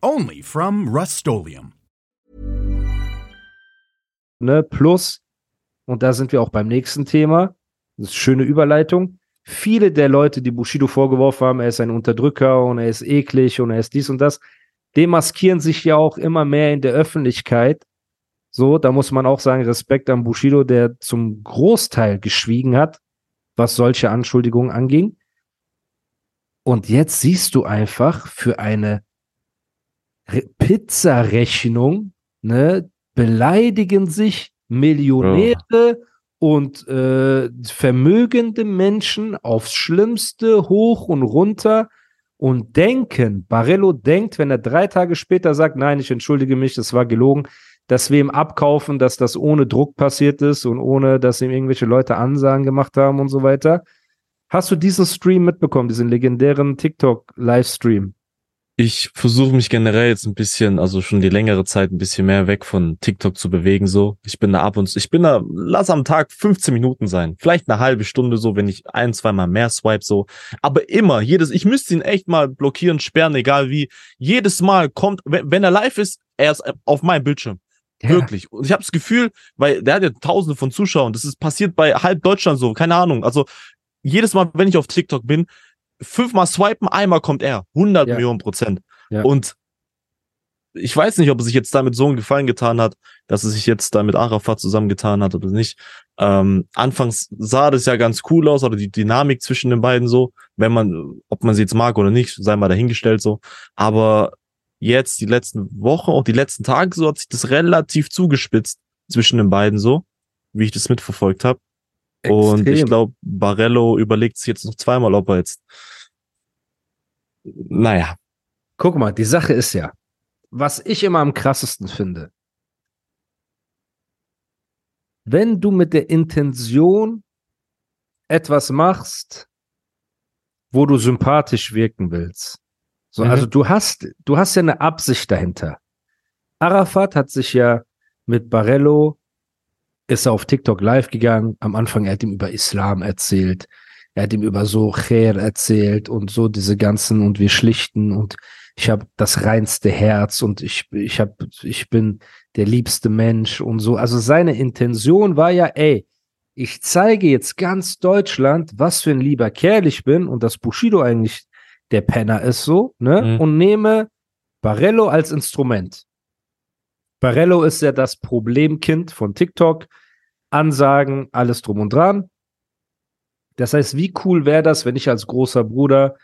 Only from Rust Ne, plus, und da sind wir auch beim nächsten Thema, das ist eine schöne Überleitung. Viele der Leute, die Bushido vorgeworfen haben, er ist ein Unterdrücker und er ist eklig und er ist dies und das, demaskieren sich ja auch immer mehr in der Öffentlichkeit. So, da muss man auch sagen, Respekt an Bushido, der zum Großteil geschwiegen hat, was solche Anschuldigungen anging. Und jetzt siehst du einfach für eine Pizzarechnung, ne, beleidigen sich Millionäre oh. und äh, vermögende Menschen aufs Schlimmste hoch und runter und denken, Barello denkt, wenn er drei Tage später sagt, nein, ich entschuldige mich, das war gelogen, dass wir ihm abkaufen, dass das ohne Druck passiert ist und ohne, dass ihm irgendwelche Leute Ansagen gemacht haben und so weiter. Hast du diesen Stream mitbekommen, diesen legendären TikTok-Livestream? Ich versuche mich generell jetzt ein bisschen, also schon die längere Zeit ein bisschen mehr weg von TikTok zu bewegen, so. Ich bin da ab und zu, ich bin da, lass am Tag 15 Minuten sein. Vielleicht eine halbe Stunde so, wenn ich ein, zwei Mal mehr swipe, so. Aber immer, jedes, ich müsste ihn echt mal blockieren, sperren, egal wie. Jedes Mal kommt, wenn, wenn er live ist, er ist auf meinem Bildschirm. Ja. Wirklich. Und ich habe das Gefühl, weil der hat ja tausende von Zuschauern, das ist passiert bei halb Deutschland so, keine Ahnung. Also jedes Mal, wenn ich auf TikTok bin, fünfmal swipen, einmal kommt er. 100 ja. Millionen Prozent. Ja. Und ich weiß nicht, ob er sich jetzt damit so einen Gefallen getan hat, dass er sich jetzt da mit Arafat zusammengetan hat oder nicht. Ähm, anfangs sah das ja ganz cool aus, oder die Dynamik zwischen den beiden so, wenn man, ob man sie jetzt mag oder nicht, sei mal dahingestellt so. Aber jetzt, die letzten Wochen, auch die letzten Tage so, hat sich das relativ zugespitzt zwischen den beiden so, wie ich das mitverfolgt habe. Und ich glaube, Barello überlegt sich jetzt noch zweimal, ob er jetzt. Naja. Guck mal, die Sache ist ja, was ich immer am krassesten finde, wenn du mit der Intention etwas machst, wo du sympathisch wirken willst. So, mhm. also du hast, du hast ja eine Absicht dahinter. Arafat hat sich ja mit Barello ist er auf TikTok live gegangen. Am Anfang, er hat ihm über Islam erzählt. Er hat ihm über so Khair erzählt und so diese ganzen und wir schlichten und ich habe das reinste Herz und ich ich habe ich bin der liebste Mensch und so. Also seine Intention war ja, ey, ich zeige jetzt ganz Deutschland, was für ein lieber Kerl ich bin und dass Bushido eigentlich der Penner ist so, ne? Mhm. Und nehme Barello als Instrument. Barello ist ja das Problemkind von TikTok. Ansagen, alles drum und dran. Das heißt, wie cool wäre das, wenn ich als großer Bruder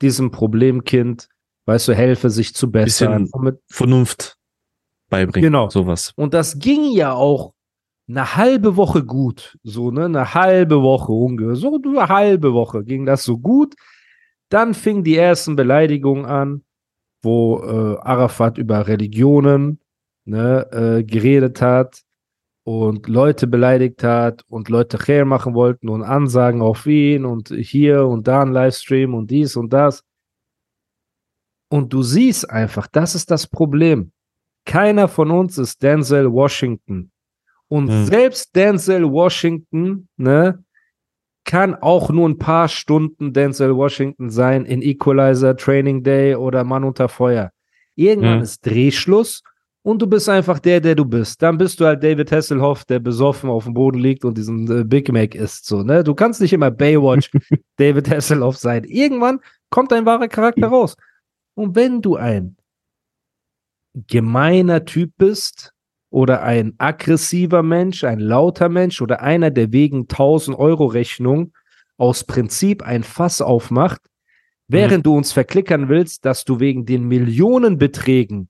diesem Problemkind, weißt du, helfe, sich zu bessern. Bisschen mit Vernunft beibringen. Genau. Sowas. Und das ging ja auch eine halbe Woche gut. So, ne? Eine halbe Woche ungefähr. So eine halbe Woche ging das so gut. Dann fingen die ersten Beleidigungen an, wo äh, Arafat über Religionen ne, äh, geredet hat und Leute beleidigt hat und Leute her machen wollten und Ansagen auf ihn und hier und da ein Livestream und dies und das. Und du siehst einfach, das ist das Problem. Keiner von uns ist Denzel Washington. Und mhm. selbst Denzel Washington, ne, kann auch nur ein paar Stunden Denzel Washington sein in Equalizer, Training Day oder Mann unter Feuer. Irgendwann mhm. ist Drehschluss und du bist einfach der, der du bist. Dann bist du halt David Hasselhoff, der besoffen auf dem Boden liegt und diesen äh, Big Mac isst. So, ne? Du kannst nicht immer Baywatch David Hasselhoff sein. Irgendwann kommt dein wahrer Charakter raus. Und wenn du ein gemeiner Typ bist oder ein aggressiver Mensch, ein lauter Mensch oder einer, der wegen 1000 Euro Rechnung aus Prinzip ein Fass aufmacht, während mhm. du uns verklickern willst, dass du wegen den Millionenbeträgen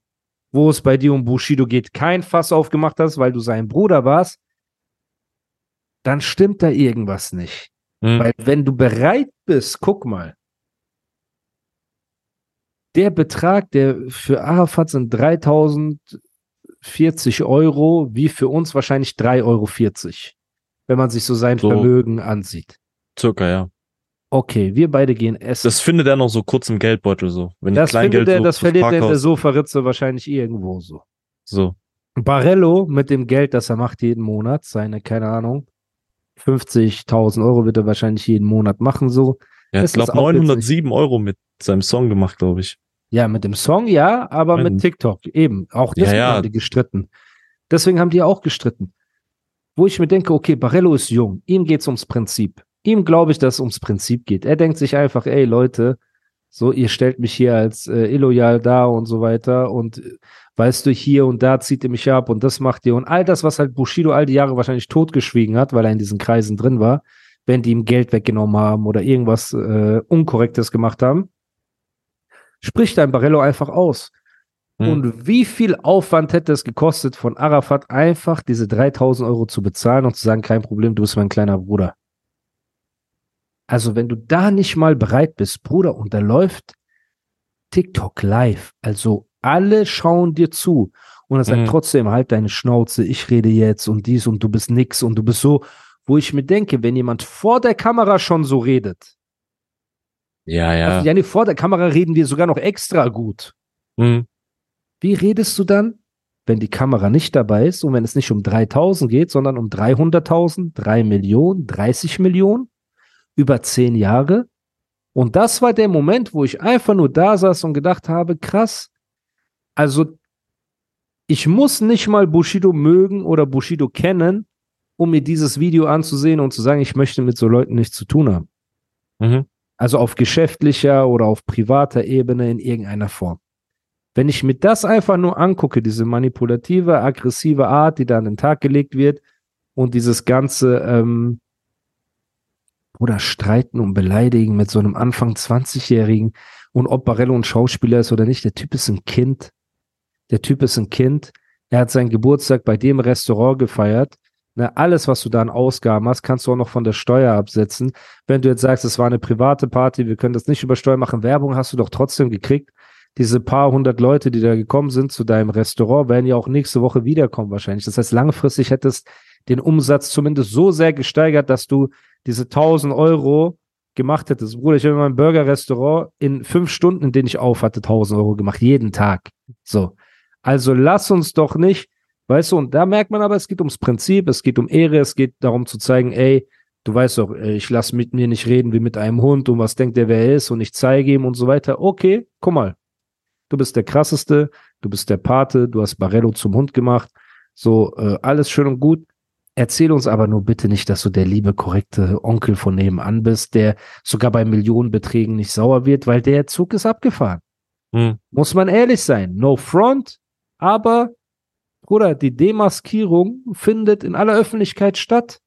wo es bei dir um Bushido geht, kein Fass aufgemacht hast, weil du sein Bruder warst, dann stimmt da irgendwas nicht. Mhm. Weil wenn du bereit bist, guck mal, der Betrag, der für Arafat sind 3000 40 Euro, wie für uns wahrscheinlich 3,40 Euro, wenn man sich so sein So. Vermögen ansieht. Circa, ja. Okay, wir beide gehen essen. Das findet er noch so kurz im Geldbeutel so. Wenn Das, Kleingeld findet er, so das verliert er in der Sofaritze wahrscheinlich irgendwo so. So. Barello mit dem Geld, das er macht jeden Monat, seine, keine Ahnung, 50.000 Euro wird er wahrscheinlich jeden Monat machen so. Er hat, glaube auch 907 Euro mit seinem Song gemacht, glaube ich. Ja, mit dem Song ja, aber Nein. mit TikTok eben. Auch Ja, deswegen ja. haben die gestritten. Deswegen haben die auch gestritten. Wo ich mir denke, okay, Barello ist jung, ihm geht's ums Prinzip. Ihm glaube ich, dass es ums Prinzip geht. Er denkt sich einfach, ey Leute, so ihr stellt mich hier als äh, illoyal dar und so weiter und äh, weißt du, hier und da zieht ihr mich ab und das macht ihr und all das, was halt Bushido all die Jahre wahrscheinlich totgeschwiegen hat, weil er in diesen Kreisen drin war, wenn die ihm Geld weggenommen haben oder irgendwas äh, Unkorrektes gemacht haben, spricht ein Barello einfach aus. Hm. Und wie viel Aufwand hätte es gekostet, von Arafat einfach diese 3000 Euro zu bezahlen und zu sagen, kein Problem, du bist mein kleiner Bruder. Also wenn du da nicht mal bereit bist, Bruder, und da läuft TikTok live, also alle schauen dir zu und er sagt Mhm. trotzdem, halt deine Schnauze, ich rede jetzt und dies und du bist nix und du bist so, wo ich mir denke, wenn jemand vor der Kamera schon so redet, Ja, ja. also, ja, nee, vor der Kamera reden wir sogar noch extra gut. Hm. Wie redest du dann, wenn die Kamera nicht dabei ist und wenn es nicht um 3000 geht, sondern um 300.000, 3 Millionen, 30 Millionen über 10 Jahre? Und das war der Moment, wo ich einfach nur da saß und gedacht habe, krass, also ich muss nicht mal Bushido mögen oder Bushido kennen, um mir dieses Video anzusehen und zu sagen, ich möchte mit so Leuten nichts zu tun haben. Mhm. Also auf geschäftlicher oder auf privater Ebene in irgendeiner Form. Wenn ich mir das einfach nur angucke, diese manipulative, aggressive Art, die da an den Tag gelegt wird und dieses ganze ähm, oder Streiten und Beleidigen mit so einem Anfang 20-Jährigen und ob Barello ein Schauspieler ist oder nicht, der Typ ist ein Kind. Der Typ ist ein Kind. Er hat seinen Geburtstag bei dem Restaurant gefeiert. Ne, alles, was du da an Ausgaben hast, kannst du auch noch von der Steuer absetzen. Wenn du jetzt sagst, es war eine private Party, wir können das nicht über Steuer machen, Werbung hast du doch trotzdem gekriegt. Diese paar hundert Leute, die da gekommen sind zu deinem Restaurant, werden ja auch nächste Woche wiederkommen wahrscheinlich. Das heißt, langfristig hättest den Umsatz zumindest so sehr gesteigert, dass du diese 1000 Euro gemacht hättest. Bruder, ich habe in meinem Burger-Restaurant in fünf Stunden, in denen ich auf hatte, 1000 Euro gemacht, jeden Tag. So. Also lass uns doch nicht, weißt du, und da merkt man aber, es geht ums Prinzip, es geht um Ehre, es geht darum zu zeigen, ey, du weißt doch, ey, ich lass mit mir nicht reden wie mit einem Hund und was denkt der, wer er ist und ich zeige ihm und so weiter. Okay, guck mal. Du bist der krasseste, du bist der Pate, du hast Barello zum Hund gemacht. So, äh, alles schön und gut. Erzähl uns aber nur bitte nicht, dass du der liebe, korrekte Onkel von nebenan bist, der sogar bei Millionenbeträgen nicht sauer wird, weil der Zug ist abgefahren. Hm. Muss man ehrlich sein. No front, aber, Bruder, die Demaskierung findet in aller Öffentlichkeit statt.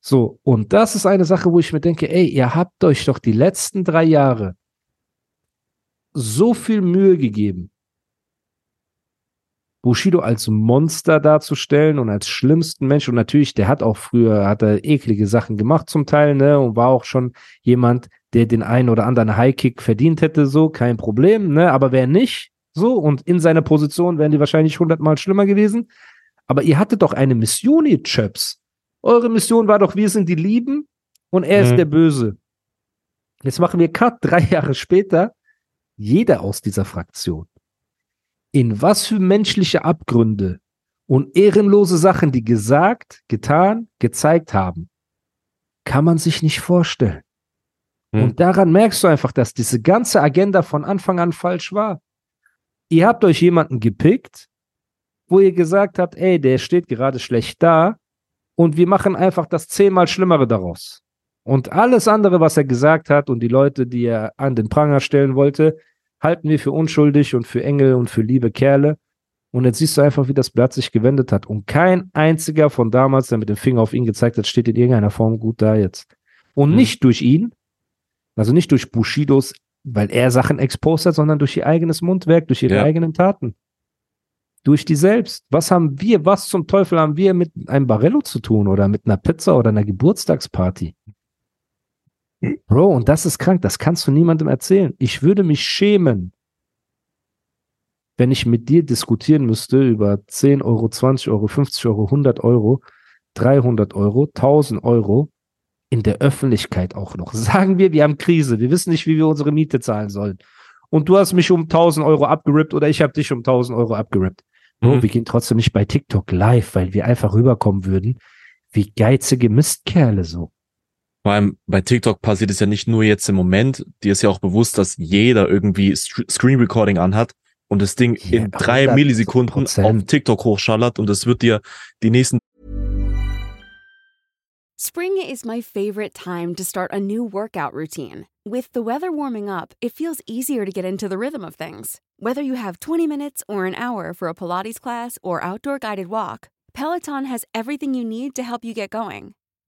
So, und das ist eine Sache, wo ich mir denke, ey, ihr habt euch doch die letzten drei Jahre so viel Mühe gegeben, Bushido als Monster darzustellen und als schlimmsten Mensch. Und natürlich, der hat auch früher, hat er eklige Sachen gemacht zum Teil, ne, und war auch schon jemand, der den einen oder anderen Highkick verdient hätte, so, kein Problem, ne, aber wer nicht, so, und in seiner Position wären die wahrscheinlich hundertmal schlimmer gewesen. Aber ihr hattet doch eine Mission, ihr Chaps. Eure Mission war doch, wir sind die Lieben und er ist Mhm. der Böse. Jetzt machen wir Cut drei Jahre später. Jeder aus dieser Fraktion. In was für menschliche Abgründe und ehrenlose Sachen, die gesagt, getan, gezeigt haben, kann man sich nicht vorstellen. Hm. Und daran merkst du einfach, dass diese ganze Agenda von Anfang an falsch war. Ihr habt euch jemanden gepickt, wo ihr gesagt habt, ey, der steht gerade schlecht da und wir machen einfach das zehnmal Schlimmere daraus. Und alles andere, was er gesagt hat und die Leute, die er an den Pranger stellen wollte, halten wir für unschuldig und für Engel und für liebe Kerle. Und jetzt siehst du einfach, wie das Blatt sich gewendet hat. Und kein einziger von damals, der mit dem Finger auf ihn gezeigt hat, steht in irgendeiner Form gut da jetzt. Und Hm. nicht durch ihn, also nicht durch Bushidos, weil er Sachen exposed hat, sondern durch ihr eigenes Mundwerk, durch ihre Ja. eigenen Taten. Durch die selbst. Was haben wir, was zum Teufel haben wir mit einem Barello zu tun oder mit einer Pizza oder einer Geburtstagsparty? Bro, und das ist krank, das kannst du niemandem erzählen. Ich würde mich schämen, wenn ich mit dir diskutieren müsste über 10 Euro, 20 Euro, 50 Euro, 100 Euro, 300 Euro, 1000 Euro, in der Öffentlichkeit auch noch. Sagen wir, wir haben Krise, wir wissen nicht, wie wir unsere Miete zahlen sollen. Und du hast mich um 1000 Euro abgerippt oder ich habe dich um 1000 Euro abgerippt. Mhm. wir gehen trotzdem nicht bei TikTok live, weil wir einfach rüberkommen würden, wie geizige Mistkerle so. Vor allem bei TikTok passiert es ja nicht nur jetzt im Moment, dir ist ja auch bewusst, dass jeder irgendwie Screen Recording anhat und das Ding ja, in drei Millisekunden auf TikTok hochschallert und es wird dir die nächsten Spring is my favorite time to start a new workout routine. With the weather warming up, it feels easier to get into the rhythm of things. Whether you have 20 minutes or an hour for a Pilates class or outdoor guided walk, Peloton has everything you need to help you get going.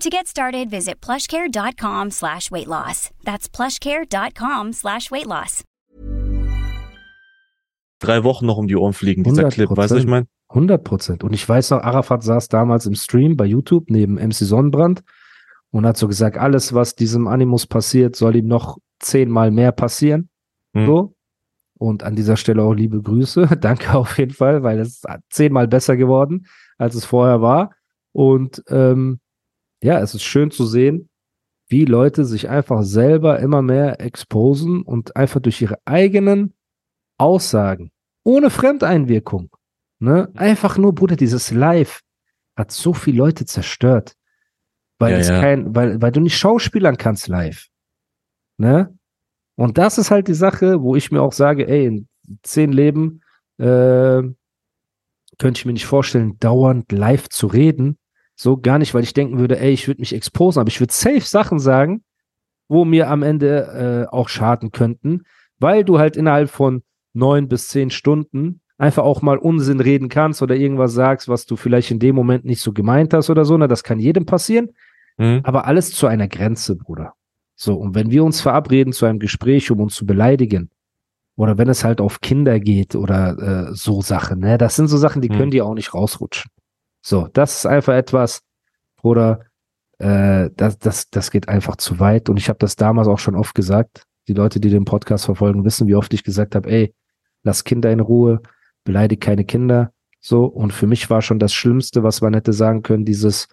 To get started, visit plushcare.com slash weight loss. That's plushcare.com slash weight loss. Drei Wochen noch um die Ohren fliegen, dieser Clip, weißt du, ich meine? 100 Prozent. Und ich weiß noch, Arafat saß damals im Stream bei YouTube neben MC Sonnenbrand und hat so gesagt, alles, was diesem Animus passiert, soll ihm noch zehnmal mehr passieren. Hm. So. Und an dieser Stelle auch liebe Grüße. Danke auf jeden Fall, weil es ist zehnmal besser geworden, als es vorher war. Und ähm, ja, es ist schön zu sehen, wie Leute sich einfach selber immer mehr exposen und einfach durch ihre eigenen Aussagen, ohne Fremdeinwirkung, ne, einfach nur, Bruder, dieses Live hat so viele Leute zerstört. Weil ja, es ja. kein, weil, weil du nicht schauspielern kannst live. Ne? Und das ist halt die Sache, wo ich mir auch sage, ey, in zehn Leben äh, könnte ich mir nicht vorstellen, dauernd live zu reden, so gar nicht, weil ich denken würde, ey, ich würde mich exposen, aber ich würde safe Sachen sagen, wo mir am Ende äh, auch schaden könnten, weil du halt innerhalb von neun bis zehn Stunden einfach auch mal Unsinn reden kannst oder irgendwas sagst, was du vielleicht in dem Moment nicht so gemeint hast oder so. Ne? Das kann jedem passieren. Mhm. Aber alles zu einer Grenze, Bruder. So, und wenn wir uns verabreden zu einem Gespräch, um uns zu beleidigen, oder wenn es halt auf Kinder geht oder äh, so Sachen, ne, das sind so Sachen, die mhm. können die auch nicht rausrutschen. So, das ist einfach etwas, oder äh, das, das, das geht einfach zu weit. Und ich habe das damals auch schon oft gesagt. Die Leute, die den Podcast verfolgen, wissen, wie oft ich gesagt habe, ey, lass Kinder in Ruhe, beleidig keine Kinder. So, und für mich war schon das Schlimmste, was man hätte sagen können, dieses,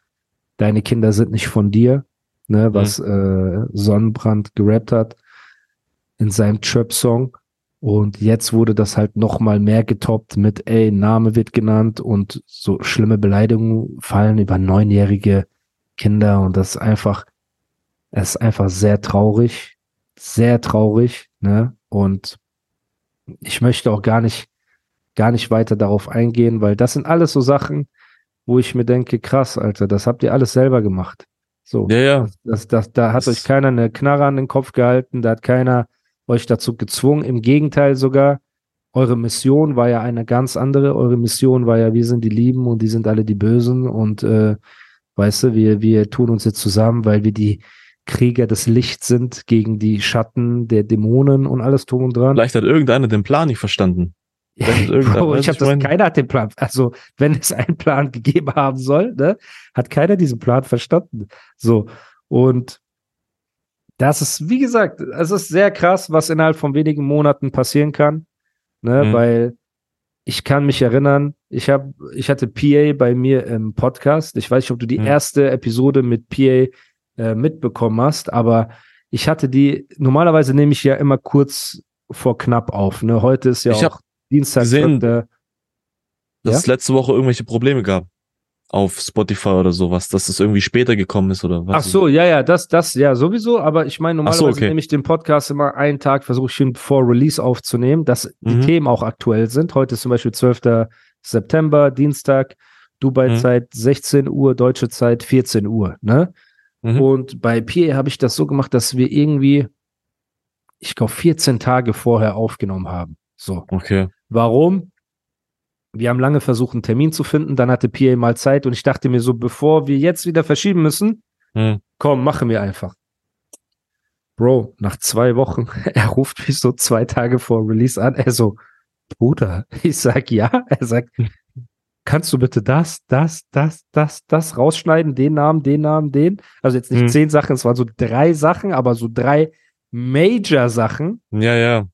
deine Kinder sind nicht von dir, ne, was mhm. äh, Sonnenbrand gerappt hat in seinem Trap-Song. Und jetzt wurde das halt noch mal mehr getoppt mit, ey, Name wird genannt und so schlimme Beleidigungen fallen über neunjährige Kinder und das ist einfach, es ist einfach sehr traurig, sehr traurig, ne? Und ich möchte auch gar nicht, gar nicht weiter darauf eingehen, weil das sind alles so Sachen, wo ich mir denke, krass, Alter, das habt ihr alles selber gemacht. So. Ja, ja. Das, das, da hat das euch keiner eine Knarre an den Kopf gehalten, da hat keiner euch dazu gezwungen. Im Gegenteil sogar, eure Mission war ja eine ganz andere. Eure Mission war ja, wir sind die Lieben und die sind alle die Bösen. Und äh, weißt du, wir, wir tun uns jetzt zusammen, weil wir die Krieger des Lichts sind gegen die Schatten der Dämonen und alles drum und dran. Vielleicht hat irgendeiner den Plan nicht verstanden. Bro, ich habe das, keiner hat den Plan, also wenn es einen Plan gegeben haben soll, ne, hat keiner diesen Plan verstanden. So und das ist, wie gesagt, es ist sehr krass, was innerhalb von wenigen Monaten passieren kann, ne, mhm. weil ich kann mich erinnern, ich habe, ich hatte PA bei mir im Podcast. Ich weiß nicht, ob du die mhm. erste Episode mit PA äh, mitbekommen hast, aber ich hatte die, normalerweise nehme ich ja immer kurz vor knapp auf. Ne? Heute ist ja ich auch Dienstag. Gesehen, dass ja? es letzte Woche irgendwelche Probleme gab auf Spotify oder sowas, dass es irgendwie später gekommen ist oder was? Ach so, ja, ja, das, das, ja, sowieso, aber ich meine, normalerweise so, okay. nehme ich den Podcast immer einen Tag, versuche ich ihn vor Release aufzunehmen, dass die mhm. Themen auch aktuell sind. Heute ist zum Beispiel 12. September, Dienstag, Dubai-Zeit mhm. 16 Uhr, deutsche Zeit 14 Uhr, ne? Mhm. Und bei PA habe ich das so gemacht, dass wir irgendwie, ich glaube, 14 Tage vorher aufgenommen haben. So. Okay. Warum? Wir haben lange versucht, einen Termin zu finden. Dann hatte PA mal Zeit und ich dachte mir so, bevor wir jetzt wieder verschieben müssen, Hm. komm, machen wir einfach. Bro, nach zwei Wochen, er ruft mich so zwei Tage vor Release an. Er so, Bruder, ich sag ja. Er sagt, kannst du bitte das, das, das, das, das rausschneiden, den Namen, den Namen, den? Also jetzt nicht Hm. zehn Sachen, es waren so drei Sachen, aber so drei Major-Sachen, Ja, ja.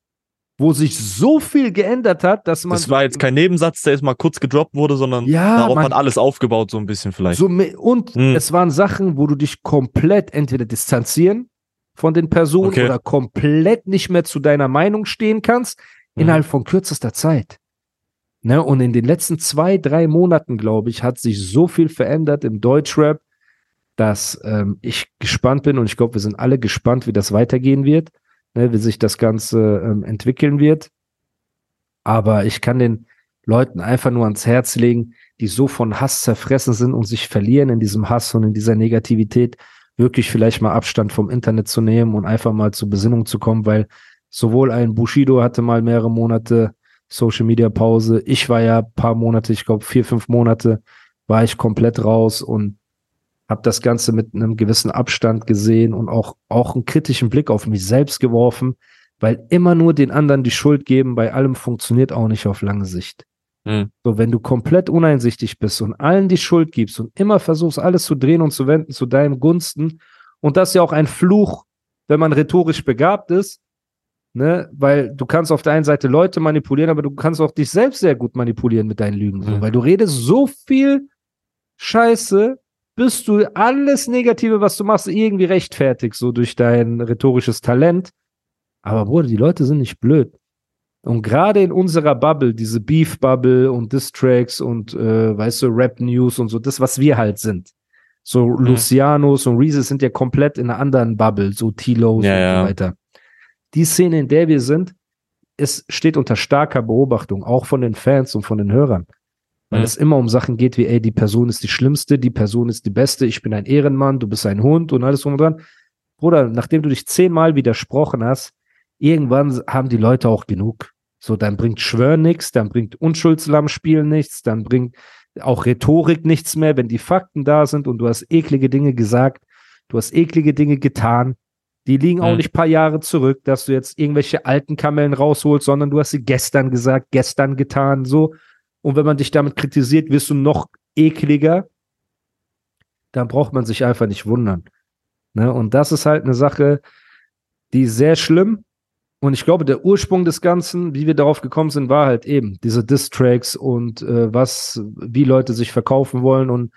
Wo sich so viel geändert hat, dass man. Das war jetzt kein Nebensatz, der jetzt mal kurz gedroppt wurde, sondern Ja, darauf man- hat alles aufgebaut, so ein bisschen vielleicht. So, und Hm. es waren Sachen, wo du dich komplett entweder distanzieren von den Personen Okay. oder komplett nicht mehr zu deiner Meinung stehen kannst, Mhm. innerhalb von kürzester Zeit. Ne? Und in den letzten zwei, drei Monaten, glaube ich, hat sich so viel verändert im Deutschrap, dass ähm, ich gespannt bin und ich glaube, wir sind alle gespannt, wie das weitergehen wird, ne? wie sich das Ganze ähm, entwickeln wird. Aber ich kann den Leuten einfach nur ans Herz legen, die so von Hass zerfressen sind und sich verlieren in diesem Hass und in dieser Negativität, wirklich vielleicht mal Abstand vom Internet zu nehmen und einfach mal zur Besinnung zu kommen, weil sowohl ein Bushido hatte mal mehrere Monate Social Media Pause. Ich war ja paar Monate, ich glaube vier, fünf Monate, war ich komplett raus und habe das Ganze mit einem gewissen Abstand gesehen und auch, auch einen kritischen Blick auf mich selbst geworfen, weil immer nur den anderen die Schuld geben bei allem funktioniert auch nicht auf lange Sicht. Hm. So, wenn du komplett uneinsichtig bist und allen die Schuld gibst und immer versuchst, alles zu drehen und zu wenden zu deinem Gunsten, und das ist ja auch ein Fluch, wenn man rhetorisch begabt ist, ne, weil du kannst auf der einen Seite Leute manipulieren, aber du kannst auch dich selbst sehr gut manipulieren mit deinen Lügen, so, Mhm. weil du redest so viel Scheiße, bis du alles Negative, was du machst, irgendwie rechtfertigst, so durch dein rhetorisches Talent. Aber Bruder, die Leute sind nicht blöd. Und gerade in unserer Bubble, diese Beef-Bubble und Distracks und, äh, weißt du, Rap-News und so, das, was wir halt sind. So Lucianos und Reeses sind ja komplett in einer anderen Bubble, so Tilos Ja, und ja. so weiter. Die Szene, in der wir sind, es steht unter starker Beobachtung, auch von den Fans und von den Hörern. Weil Mhm. es immer um Sachen geht wie, ey, die Person ist die Schlimmste, die Person ist die Beste, ich bin ein Ehrenmann, du bist ein Hund und alles drum und dran. Bruder, nachdem du dich zehnmal widersprochen hast, irgendwann haben die Leute auch genug. So, dann bringt Schwör nichts, dann bringt Unschuldslammspiel nichts, dann bringt auch Rhetorik nichts mehr, wenn die Fakten da sind und du hast eklige Dinge gesagt, du hast eklige Dinge getan, die liegen auch Mhm. nicht paar Jahre zurück, dass du jetzt irgendwelche alten Kamellen rausholst, sondern du hast sie gestern gesagt, gestern getan, so. Und wenn man dich damit kritisiert, wirst du noch ekliger. Dann braucht man sich einfach nicht wundern. Ne? Und das ist halt eine Sache, die ist sehr schlimm. Und ich glaube, der Ursprung des Ganzen, wie wir darauf gekommen sind, war halt eben diese Diss-Tracks und äh, was, wie Leute sich verkaufen wollen und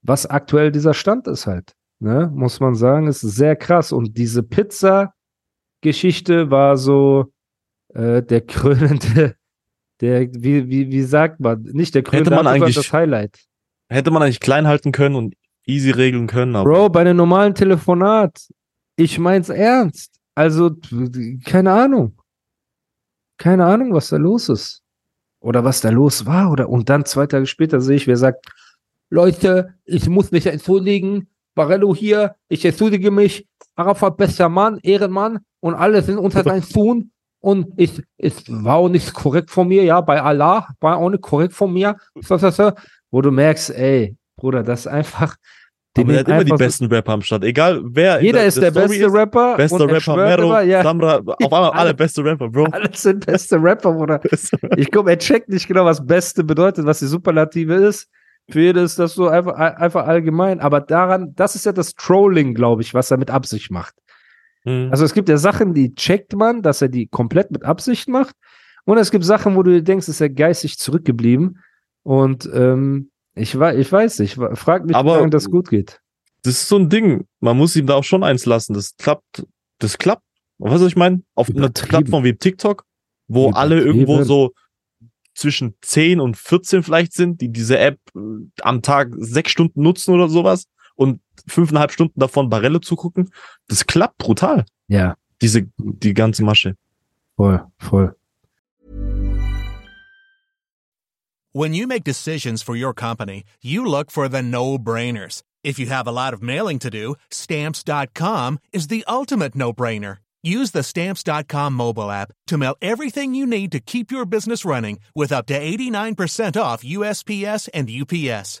was aktuell dieser Stand ist halt. Ne? Muss man sagen, ist sehr krass. Und diese Pizza-Geschichte war so äh, der krönende, der, wie, wie, wie sagt man, nicht der krönende, man eigentlich- das Highlight. Hätte man eigentlich klein halten können und easy regeln können, aber Bro, bei einem normalen Telefonat, ich mein's ernst. Also, keine Ahnung. Keine Ahnung, was da los ist. Oder was da los war. Oder und dann zwei Tage später sehe ich, wer sagt, Leute, ich muss mich entschuldigen. Barello hier, ich entschuldige mich. Arafat, bester Mann, Ehrenmann und alle sind unter seinen Tun. Und ich, es war auch nicht korrekt von mir, ja, bei Allah war auch nicht korrekt von mir. So, so, so. Wo du merkst, ey, Bruder, das ist einfach. die aber er hat immer die besten Rapper am Start. Egal wer. jeder der- ist der Story beste Rapper. Bester er Rapper, Mero, ja, Samra, auf einmal alle Alle- beste Rapper, Bro. alles sind beste Rapper, Bruder. Ich glaube, er checkt nicht genau, was Beste bedeutet, was die Superlative ist. Für jeden ist das so einfach, einfach allgemein. Aber daran, das ist ja das Trolling, glaube ich, was er mit Absicht macht. Mhm. Also es gibt ja Sachen, die checkt man, dass er die komplett mit Absicht macht. Und es gibt Sachen, wo du dir denkst, ist er geistig zurückgeblieben. Und ähm, ich, ich weiß nicht, frag mich, Aber- wie lange das gut geht. das ist so ein Ding. Man muss ihm da auch schon eins lassen. Das klappt, das klappt. Weißt du, was ich meine? Auf einer. Plattform wie TikTok, wo alle irgendwo so zwischen 10 und 14 vielleicht sind, die diese App äh, am Tag sechs Stunden nutzen oder sowas und fünfeinhalb Stunden davon Barelle zugucken. Das klappt brutal. Ja, Diese, die ganze Masche. voll, voll. When you make decisions for your company, you look for the no brainers. If you have a lot of mailing to do, stamps.com is the ultimate no brainer. Use the Stamps.com mobile app to mail everything you need to keep your business running with up to 89% off USPS and UPS.